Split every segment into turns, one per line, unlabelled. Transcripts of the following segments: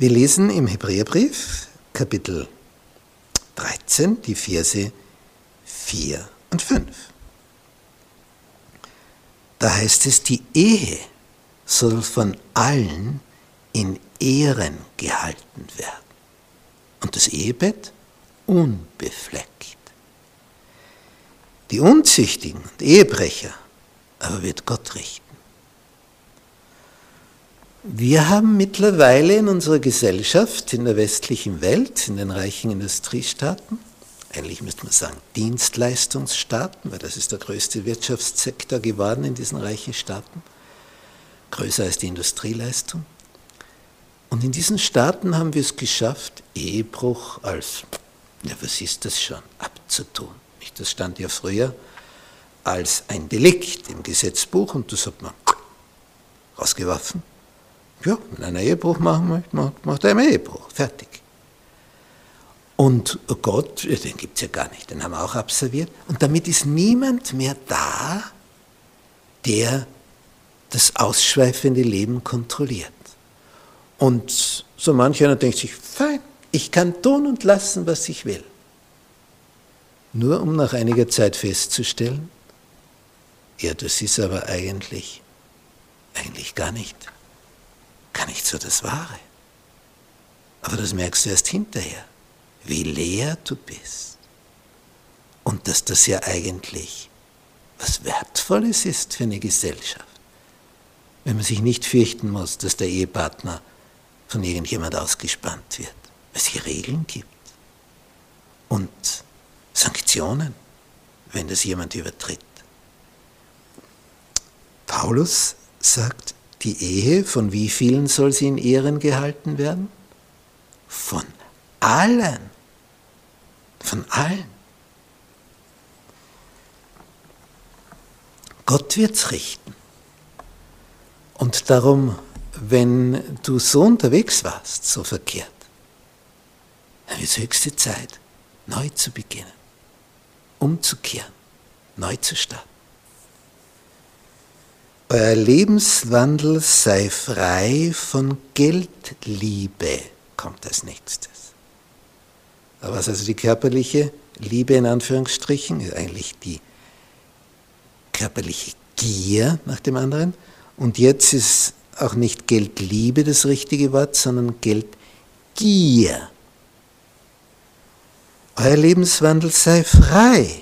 Wir lesen im Hebräerbrief Kapitel 13 die Verse 4 und 5. Da heißt es, die Ehe soll von allen in Ehren gehalten werden und das Ehebett unbefleckt. Die Unzüchtigen und Ehebrecher aber wird Gott richten. Wir haben mittlerweile in unserer Gesellschaft, in der westlichen Welt, in den reichen Industriestaaten, eigentlich müsste man sagen Dienstleistungsstaaten, weil das ist der größte Wirtschaftssektor geworden in diesen reichen Staaten, größer als die Industrieleistung. Und in diesen Staaten haben wir es geschafft, Ehebruch als, ja was ist das schon, abzutun. Das stand ja früher als ein Delikt im Gesetzbuch und das hat man rausgeworfen. Ja, wenn einer Ehebruch machen möchte, macht, macht er einen Ehebruch. Fertig. Und Gott, den gibt es ja gar nicht, den haben wir auch absolviert. Und damit ist niemand mehr da, der das ausschweifende Leben kontrolliert. Und so manch einer denkt sich, fein, ich kann tun und lassen, was ich will. Nur um nach einiger Zeit festzustellen, ja, das ist aber eigentlich, eigentlich gar nicht, gar nicht so das Wahre. Aber das merkst du erst hinterher, wie leer du bist. Und dass das ja eigentlich was Wertvolles ist für eine Gesellschaft. Wenn man sich nicht fürchten muss, dass der Ehepartner von irgendjemand ausgespannt wird, weil es hier Regeln gibt und Sanktionen, wenn das jemand übertritt. Paulus sagt, die Ehe, von wie vielen soll sie in Ehren gehalten werden? Von allen. Von allen. Gott wird's richten. Und darum, wenn du so unterwegs warst, so verkehrt, dann wird es höchste Zeit, neu zu beginnen, umzukehren, neu zu starten. Euer Lebenswandel sei frei von Geldliebe, kommt als nächstes. Aber was also die körperliche Liebe in Anführungsstrichen ist eigentlich die körperliche Gier nach dem anderen. Und jetzt ist auch nicht Geldliebe das richtige Wort, sondern Geldgier. Euer Lebenswandel sei frei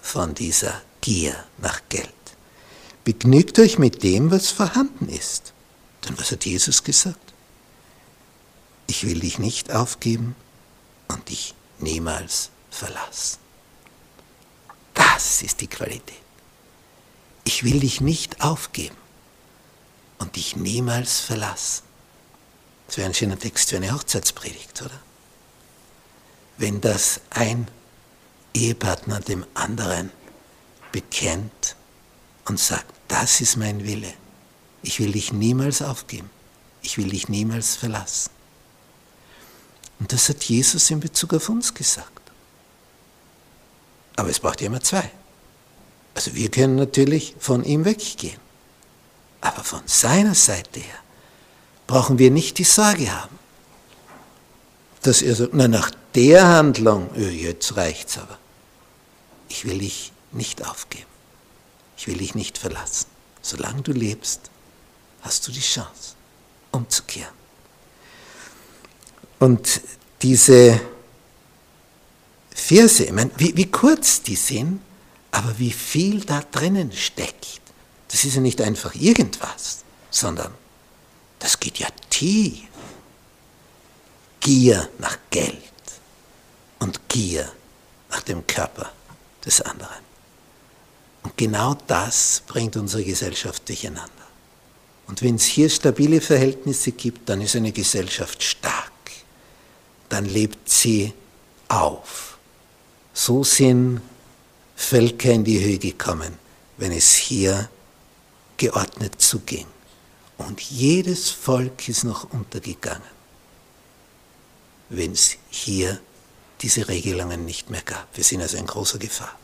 von dieser Gier nach Geld. Begnügt euch mit dem, was vorhanden ist. Denn was hat Jesus gesagt? Ich will dich nicht aufgeben und dich niemals verlassen. Das ist die Qualität. Ich will dich nicht aufgeben und dich niemals verlassen. Das wäre ein schöner Text für eine Hochzeitspredigt, oder? Wenn das ein Ehepartner dem anderen bekennt und sagt, das ist mein Wille. Ich will dich niemals aufgeben. Ich will dich niemals verlassen. Und das hat Jesus in Bezug auf uns gesagt. Aber es braucht ja immer zwei. Also wir können natürlich von ihm weggehen. Aber von seiner Seite her brauchen wir nicht die Sorge haben, dass er sagt, na nach der Handlung, jetzt reicht's aber. Ich will dich nicht aufgeben. Ich will dich nicht verlassen. Solange du lebst, hast du die Chance. umzukehren. Und diese Verse, ich meine, wie, wie kurz die sind, aber wie viel da drinnen steckt. Das ist ja nicht einfach irgendwas, sondern das geht ja tief. Gier nach Geld und Gier nach dem Körper des anderen. Genau das bringt unsere Gesellschaft durcheinander. Und wenn es hier stabile Verhältnisse gibt, dann ist eine Gesellschaft stark. Dann lebt sie auf. So sind Völker in die Höhe gekommen, wenn es hier geordnet zuging. Und jedes Volk ist noch untergegangen, wenn es hier diese Regelungen nicht mehr gab. Wir sind also in großer Gefahr.